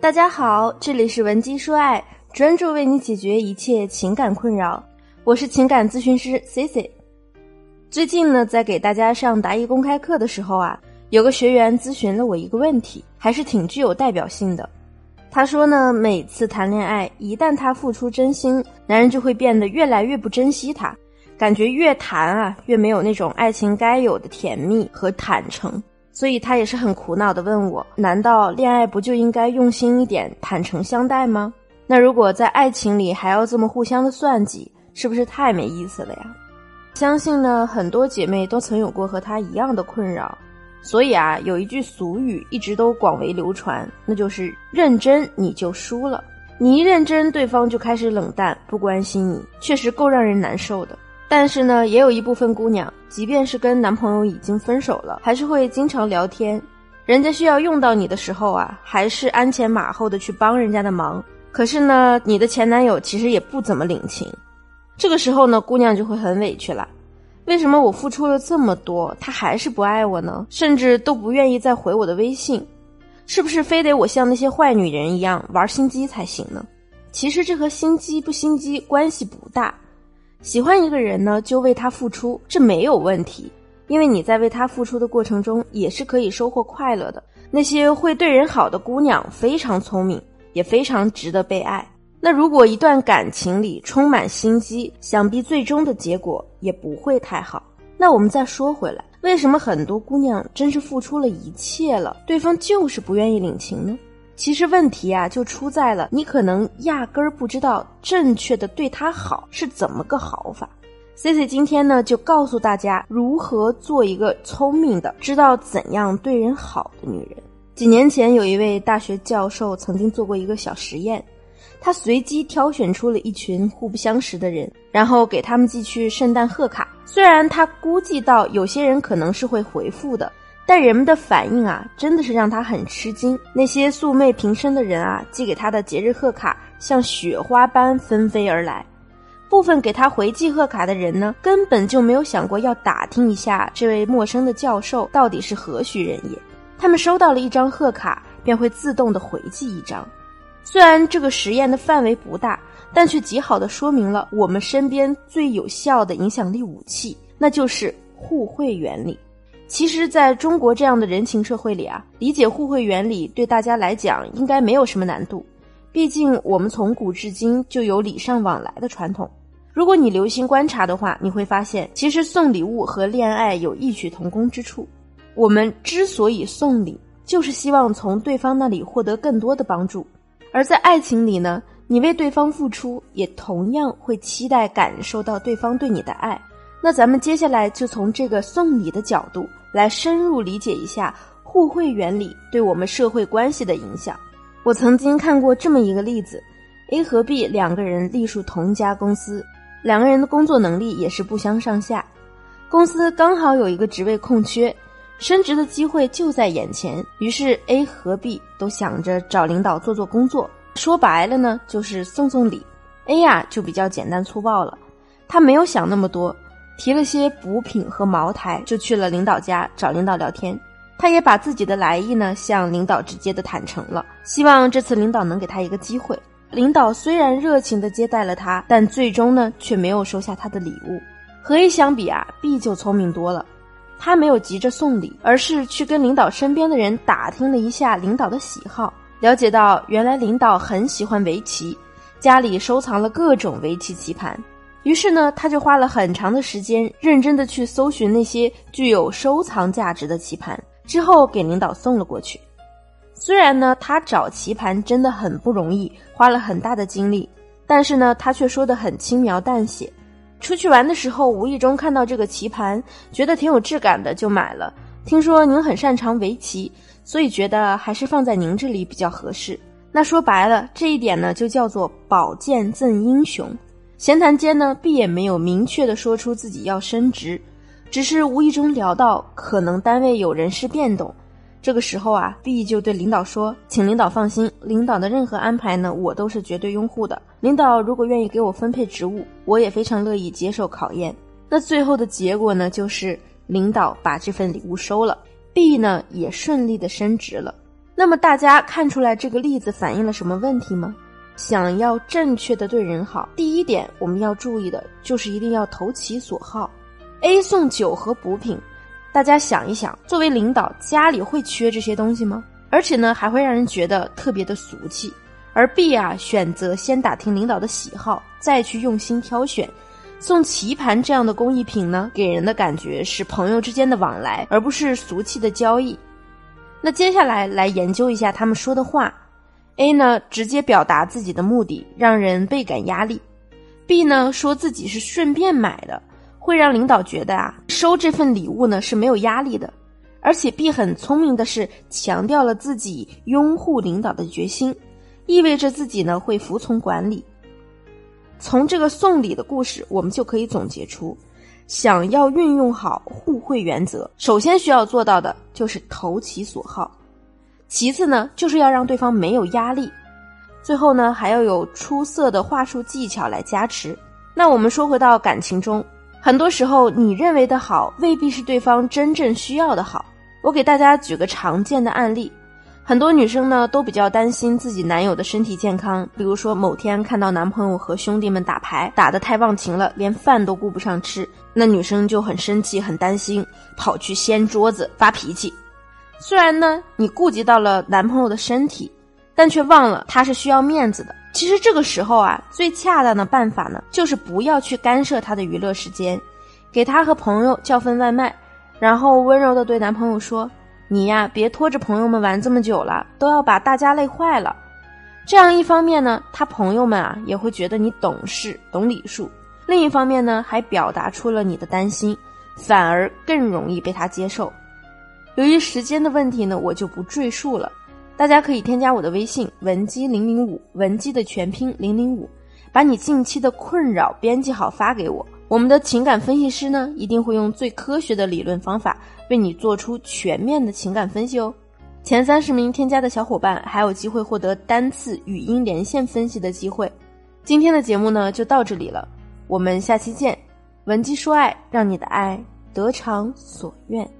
大家好，这里是文姬说爱，专注为你解决一切情感困扰。我是情感咨询师 C C。最近呢，在给大家上答疑公开课的时候啊，有个学员咨询了我一个问题，还是挺具有代表性的。他说呢，每次谈恋爱，一旦他付出真心，男人就会变得越来越不珍惜她，感觉越谈啊，越没有那种爱情该有的甜蜜和坦诚。所以他也是很苦恼的问我：难道恋爱不就应该用心一点，坦诚相待吗？那如果在爱情里还要这么互相的算计，是不是太没意思了呀？相信呢，很多姐妹都曾有过和他一样的困扰。所以啊，有一句俗语一直都广为流传，那就是认真你就输了。你一认真，对方就开始冷淡，不关心你，确实够让人难受的。但是呢，也有一部分姑娘，即便是跟男朋友已经分手了，还是会经常聊天。人家需要用到你的时候啊，还是鞍前马后的去帮人家的忙。可是呢，你的前男友其实也不怎么领情。这个时候呢，姑娘就会很委屈了。为什么我付出了这么多，他还是不爱我呢？甚至都不愿意再回我的微信，是不是非得我像那些坏女人一样玩心机才行呢？其实这和心机不心机关系不大。喜欢一个人呢，就为他付出，这没有问题，因为你在为他付出的过程中，也是可以收获快乐的。那些会对人好的姑娘非常聪明，也非常值得被爱。那如果一段感情里充满心机，想必最终的结果也不会太好。那我们再说回来，为什么很多姑娘真是付出了一切了，对方就是不愿意领情呢？其实问题啊，就出在了你可能压根儿不知道正确的对他好是怎么个好法。C C 今天呢，就告诉大家如何做一个聪明的、知道怎样对人好的女人。几年前，有一位大学教授曾经做过一个小实验，他随机挑选出了一群互不相识的人，然后给他们寄去圣诞贺卡。虽然他估计到有些人可能是会回复的。但人们的反应啊，真的是让他很吃惊。那些素昧平生的人啊，寄给他的节日贺卡像雪花般纷飞而来。部分给他回寄贺卡的人呢，根本就没有想过要打听一下这位陌生的教授到底是何许人也。他们收到了一张贺卡，便会自动的回寄一张。虽然这个实验的范围不大，但却极好的说明了我们身边最有效的影响力武器，那就是互惠原理。其实，在中国这样的人情社会里啊，理解互惠原理对大家来讲应该没有什么难度。毕竟我们从古至今就有礼尚往来的传统。如果你留心观察的话，你会发现，其实送礼物和恋爱有异曲同工之处。我们之所以送礼，就是希望从对方那里获得更多的帮助。而在爱情里呢，你为对方付出，也同样会期待感受到对方对你的爱。那咱们接下来就从这个送礼的角度。来深入理解一下互惠原理对我们社会关系的影响。我曾经看过这么一个例子：A 和 B 两个人隶属同一家公司，两个人的工作能力也是不相上下。公司刚好有一个职位空缺，升职的机会就在眼前，于是 A 和 B 都想着找领导做做工作。说白了呢，就是送送礼。A 呀就比较简单粗暴了，他没有想那么多。提了些补品和茅台，就去了领导家找领导聊天。他也把自己的来意呢向领导直接的坦诚了，希望这次领导能给他一个机会。领导虽然热情的接待了他，但最终呢却没有收下他的礼物。和 A 相比啊，B 就聪明多了。他没有急着送礼，而是去跟领导身边的人打听了一下领导的喜好，了解到原来领导很喜欢围棋，家里收藏了各种围棋棋盘。于是呢，他就花了很长的时间，认真的去搜寻那些具有收藏价值的棋盘，之后给领导送了过去。虽然呢，他找棋盘真的很不容易，花了很大的精力，但是呢，他却说的很轻描淡写。出去玩的时候，无意中看到这个棋盘，觉得挺有质感的，就买了。听说您很擅长围棋，所以觉得还是放在您这里比较合适。那说白了，这一点呢，就叫做宝剑赠英雄。闲谈间呢，B 也没有明确的说出自己要升职，只是无意中聊到可能单位有人事变动。这个时候啊，B 就对领导说：“请领导放心，领导的任何安排呢，我都是绝对拥护的。领导如果愿意给我分配职务，我也非常乐意接受考验。”那最后的结果呢，就是领导把这份礼物收了，B 呢也顺利的升职了。那么大家看出来这个例子反映了什么问题吗？想要正确的对人好，第一点我们要注意的就是一定要投其所好。A 送酒和补品，大家想一想，作为领导，家里会缺这些东西吗？而且呢，还会让人觉得特别的俗气。而 B 啊，选择先打听领导的喜好，再去用心挑选，送棋盘这样的工艺品呢，给人的感觉是朋友之间的往来，而不是俗气的交易。那接下来来研究一下他们说的话。A 呢，直接表达自己的目的，让人倍感压力；B 呢，说自己是顺便买的，会让领导觉得啊，收这份礼物呢是没有压力的。而且 B 很聪明的是，强调了自己拥护领导的决心，意味着自己呢会服从管理。从这个送礼的故事，我们就可以总结出，想要运用好互惠原则，首先需要做到的就是投其所好。其次呢，就是要让对方没有压力，最后呢，还要有出色的话术技巧来加持。那我们说回到感情中，很多时候你认为的好，未必是对方真正需要的好。我给大家举个常见的案例，很多女生呢都比较担心自己男友的身体健康，比如说某天看到男朋友和兄弟们打牌打得太忘情了，连饭都顾不上吃，那女生就很生气、很担心，跑去掀桌子发脾气。虽然呢，你顾及到了男朋友的身体，但却忘了他是需要面子的。其实这个时候啊，最恰当的办法呢，就是不要去干涉他的娱乐时间，给他和朋友叫份外卖，然后温柔的对男朋友说：“你呀，别拖着朋友们玩这么久了，都要把大家累坏了。”这样一方面呢，他朋友们啊也会觉得你懂事、懂礼数；另一方面呢，还表达出了你的担心，反而更容易被他接受。由于时间的问题呢，我就不赘述了。大家可以添加我的微信文姬零零五，文姬的全拼零零五，把你近期的困扰编辑好发给我。我们的情感分析师呢，一定会用最科学的理论方法为你做出全面的情感分析哦。前三十名添加的小伙伴还有机会获得单次语音连线分析的机会。今天的节目呢就到这里了，我们下期见。文姬说爱，让你的爱得偿所愿。